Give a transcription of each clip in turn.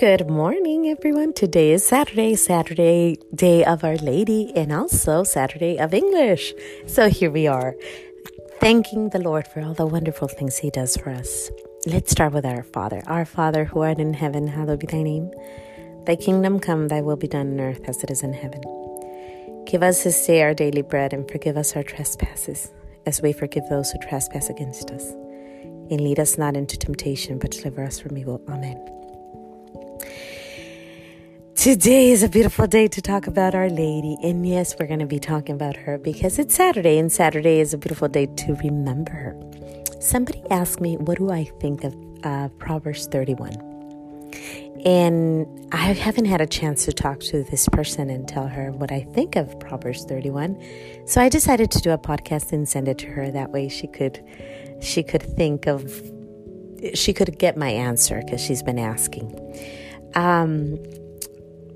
Good morning, everyone. Today is Saturday, Saturday, day of Our Lady, and also Saturday of English. So here we are, thanking the Lord for all the wonderful things He does for us. Let's start with our Father. Our Father who art in heaven, hallowed be thy name. Thy kingdom come, thy will be done on earth as it is in heaven. Give us this day our daily bread, and forgive us our trespasses, as we forgive those who trespass against us. And lead us not into temptation, but deliver us from evil. Amen. Today is a beautiful day to talk about Our Lady. And yes, we're going to be talking about her because it's Saturday, and Saturday is a beautiful day to remember her. Somebody asked me, What do I think of uh, Proverbs 31? And I haven't had a chance to talk to this person and tell her what I think of Proverbs 31. So I decided to do a podcast and send it to her. That way she could she could think of she could get my answer because she's been asking. Um,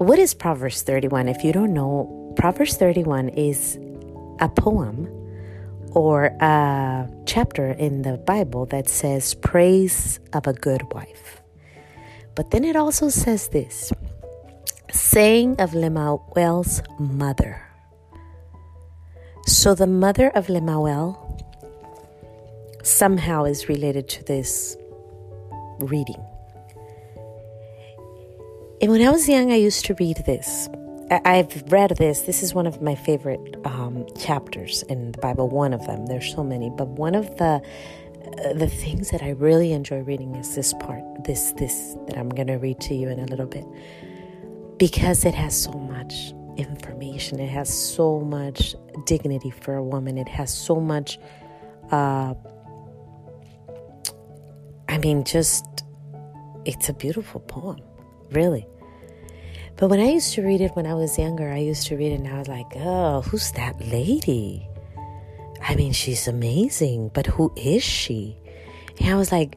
what is Proverbs 31? If you don't know, Proverbs 31 is a poem or a chapter in the Bible that says praise of a good wife. But then it also says this saying of Lemuel's mother. So the mother of Lemuel somehow is related to this reading. And when I was young, I used to read this. I've read this. This is one of my favorite um, chapters in the Bible. One of them. There's so many, but one of the uh, the things that I really enjoy reading is this part. This this that I'm going to read to you in a little bit, because it has so much information. It has so much dignity for a woman. It has so much. Uh, I mean, just it's a beautiful poem, really. But when I used to read it when I was younger, I used to read it and I was like, oh, who's that lady? I mean, she's amazing, but who is she? And I was like,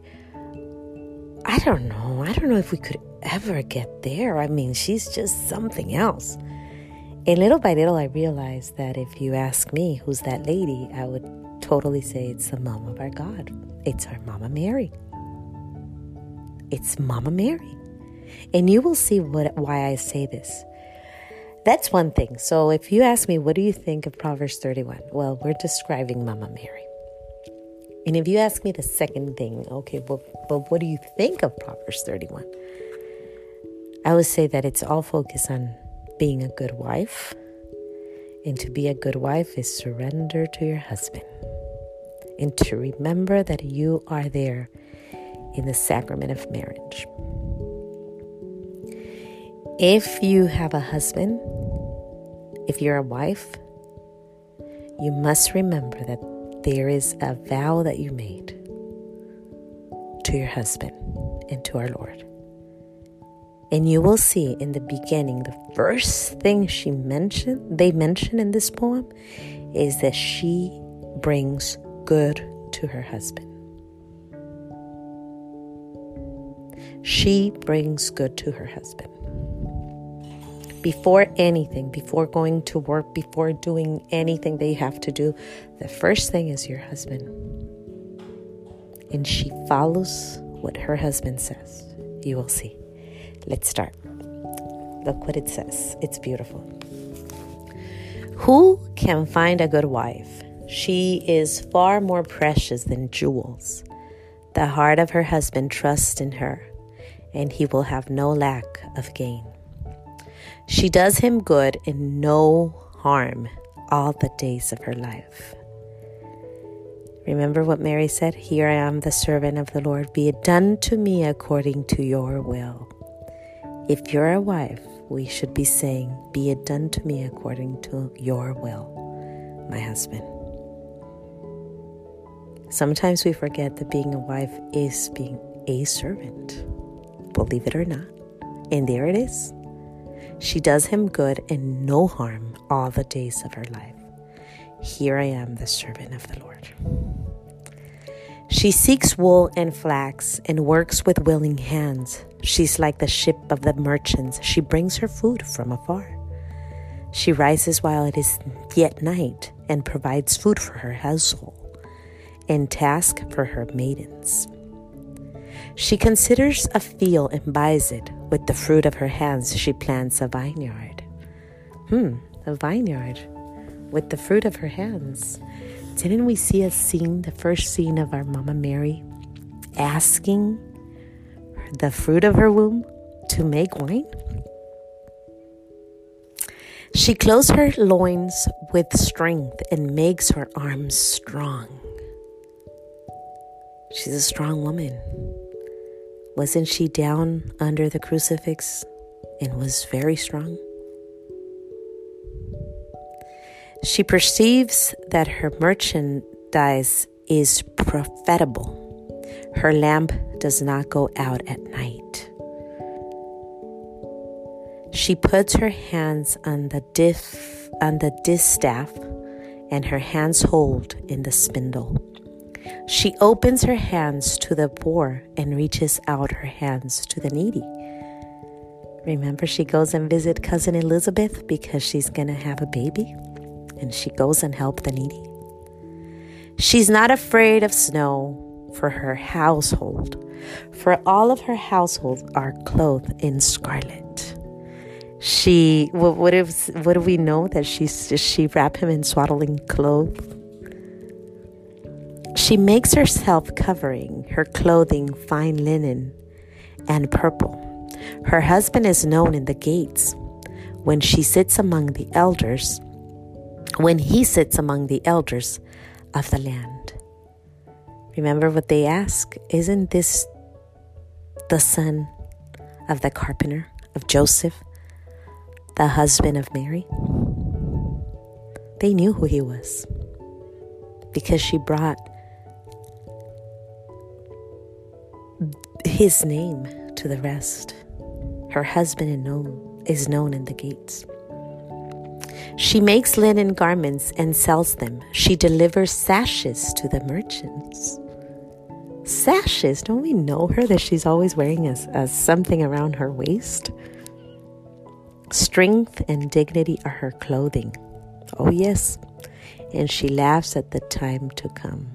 I don't know. I don't know if we could ever get there. I mean, she's just something else. And little by little, I realized that if you ask me who's that lady, I would totally say it's the mom of our God. It's our Mama Mary. It's Mama Mary. And you will see what, why I say this. That's one thing. So if you ask me, what do you think of Proverbs 31? Well, we're describing Mama Mary. And if you ask me the second thing, okay, well, but what do you think of Proverbs 31? I would say that it's all focused on being a good wife. And to be a good wife is surrender to your husband. And to remember that you are there in the sacrament of marriage. If you have a husband, if you're a wife, you must remember that there is a vow that you made to your husband and to our Lord. And you will see in the beginning, the first thing she mentioned, they mention in this poem, is that she brings good to her husband. She brings good to her husband before anything, before going to work, before doing anything they have to do, the first thing is your husband. And she follows what her husband says. You will see. Let's start. Look what it says. It's beautiful. Who can find a good wife? She is far more precious than jewels. The heart of her husband trusts in her, and he will have no lack of gain. She does him good and no harm all the days of her life. Remember what Mary said? Here I am, the servant of the Lord. Be it done to me according to your will. If you're a wife, we should be saying, Be it done to me according to your will, my husband. Sometimes we forget that being a wife is being a servant. Believe it or not. And there it is. She does him good and no harm all the days of her life. Here I am, the servant of the Lord. She seeks wool and flax and works with willing hands. She's like the ship of the merchants. She brings her food from afar. She rises while it is yet night and provides food for her household and task for her maidens. She considers a field and buys it with the fruit of her hands, she plants a vineyard. Hmm, a vineyard with the fruit of her hands. Didn't we see a scene, the first scene of our Mama Mary, asking the fruit of her womb to make wine? She clothes her loins with strength and makes her arms strong. She's a strong woman. Wasn't she down under the crucifix and was very strong? She perceives that her merchandise is profitable. Her lamp does not go out at night. She puts her hands on the diff on the distaff and her hands hold in the spindle. She opens her hands to the poor and reaches out her hands to the needy. Remember, she goes and visit cousin Elizabeth because she's going to have a baby, and she goes and help the needy. She's not afraid of snow for her household, for all of her household are clothed in scarlet. She, what, what, if, what do we know that she she wrap him in swaddling clothes? She makes herself covering, her clothing fine linen and purple. Her husband is known in the gates. When she sits among the elders, when he sits among the elders of the land. Remember what they ask? Isn't this the son of the carpenter, of Joseph, the husband of Mary? They knew who he was because she brought his name to the rest. Her husband is known, is known in the gates. She makes linen garments and sells them. She delivers sashes to the merchants. Sashes, don't we know her that she's always wearing a, a something around her waist? Strength and dignity are her clothing. Oh, yes. And she laughs at the time to come.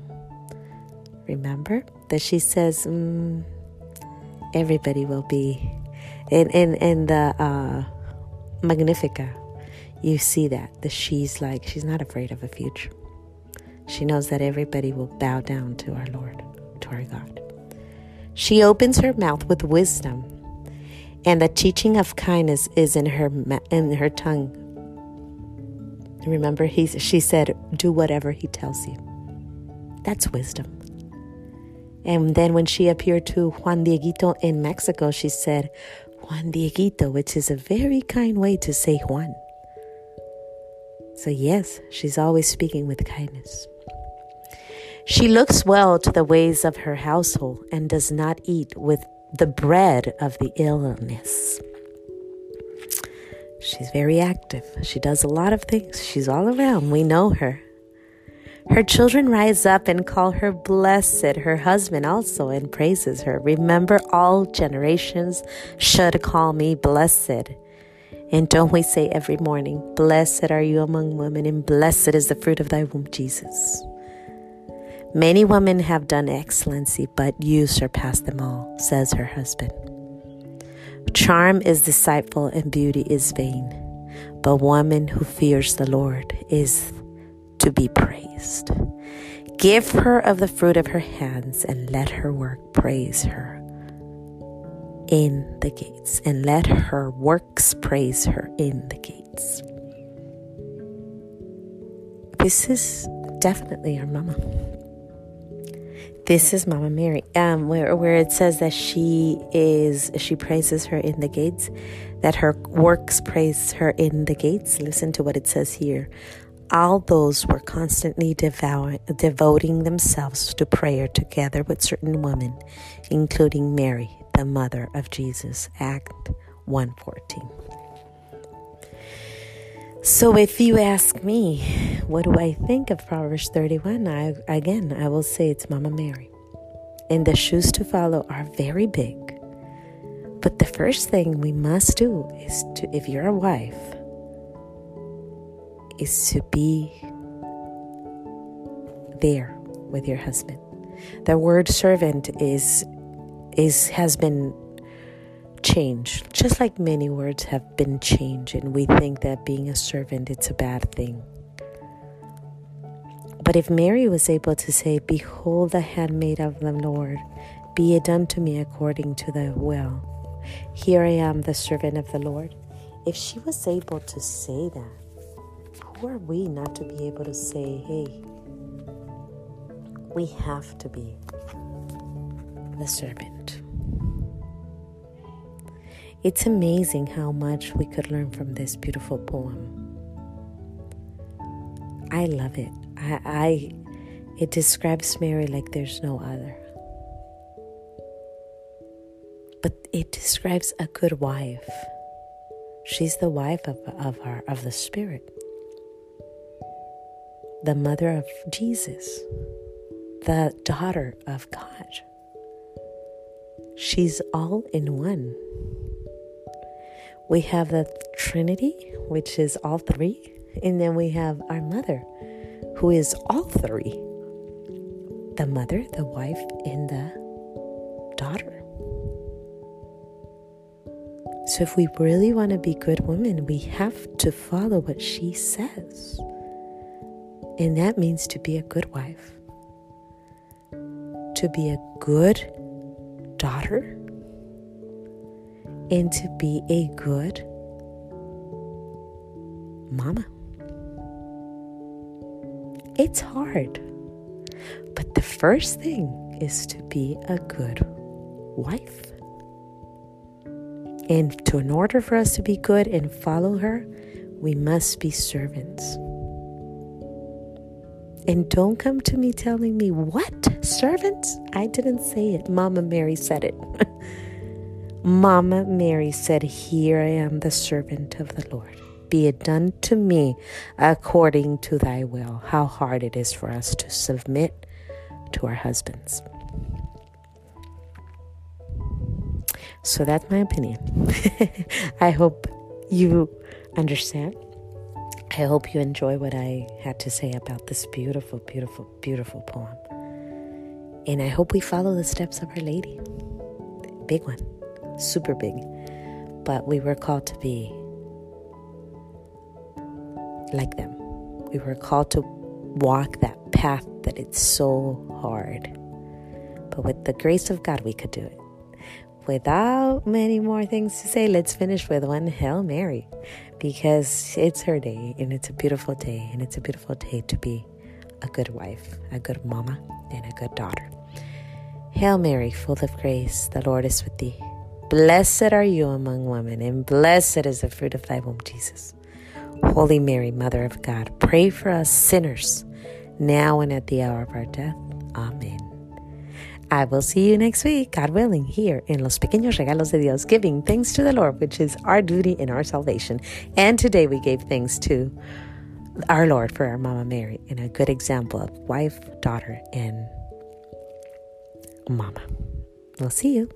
Remember that she says, mm, everybody will be. In, in, in the uh, Magnificat, you see that. the she's like, she's not afraid of a future. She knows that everybody will bow down to our Lord, to our God. She opens her mouth with wisdom, and the teaching of kindness is in her in her tongue. Remember, he, she said, "Do whatever he tells you." That's wisdom. And then when she appeared to Juan Dieguito in Mexico, she said, Juan Dieguito, which is a very kind way to say Juan. So, yes, she's always speaking with kindness. She looks well to the ways of her household and does not eat with the bread of the illness. She's very active. She does a lot of things. She's all around. We know her. Her children rise up and call her blessed, her husband also, and praises her. Remember, all generations should call me blessed. And don't we say every morning, Blessed are you among women, and blessed is the fruit of thy womb, Jesus. Many women have done excellency, but you surpass them all, says her husband. Charm is deceitful and beauty is vain, but woman who fears the Lord is to be praised. Give her of the fruit of her hands and let her work praise her in the gates, and let her works praise her in the gates. This is definitely our mama. This is Mama Mary, um, where where it says that she is she praises her in the gates, that her works praise her in the gates. Listen to what it says here all those were constantly devour, devoting themselves to prayer together with certain women, including Mary, the mother of Jesus. Act 114. So if you ask me, what do I think of Proverbs 31? I, again, I will say it's Mama Mary. And the shoes to follow are very big. But the first thing we must do is to, if you're a wife, is to be there with your husband. The word servant is is has been changed, just like many words have been changed, and we think that being a servant it's a bad thing. But if Mary was able to say, Behold the handmaid of the Lord, be it done to me according to thy will. Here I am, the servant of the Lord. If she was able to say that, who are we not to be able to say, Hey, we have to be the servant? It's amazing how much we could learn from this beautiful poem. I love it. I, I it describes Mary like there's no other. But it describes a good wife. She's the wife of, of our of the Spirit. The mother of Jesus. The daughter of God. She's all in one. We have the Trinity, which is all three, and then we have our mother, who is all three the mother, the wife, and the daughter. So, if we really want to be good women, we have to follow what she says. And that means to be a good wife, to be a good daughter, and to be a good mama. It's hard. But the first thing is to be a good wife. And to in order for us to be good and follow her, we must be servants. And don't come to me telling me, what? Servants? I didn't say it. Mama Mary said it. Mama Mary said, Here I am, the servant of the Lord. Be it done to me according to thy will. How hard it is for us to submit to our husbands. So that's my opinion. I hope you understand. I hope you enjoy what I had to say about this beautiful, beautiful, beautiful poem. And I hope we follow the steps of Our Lady. Big one super big, but we were called to be like them. We were called to walk that path that it's so hard. But with the grace of God, we could do it. Without many more things to say, let's finish with one Hail Mary because it's her day and it's a beautiful day and it's a beautiful day to be a good wife, a good mama, and a good daughter. Hail Mary, full of grace, the Lord is with thee. Blessed are you among women, and blessed is the fruit of thy womb, Jesus. Holy Mary, Mother of God, pray for us sinners, now and at the hour of our death. Amen. I will see you next week, God willing, here in Los Pequeños Regalos de Dios, giving thanks to the Lord, which is our duty in our salvation. And today we gave thanks to our Lord for our Mama Mary and a good example of wife, daughter, and mama. We'll see you.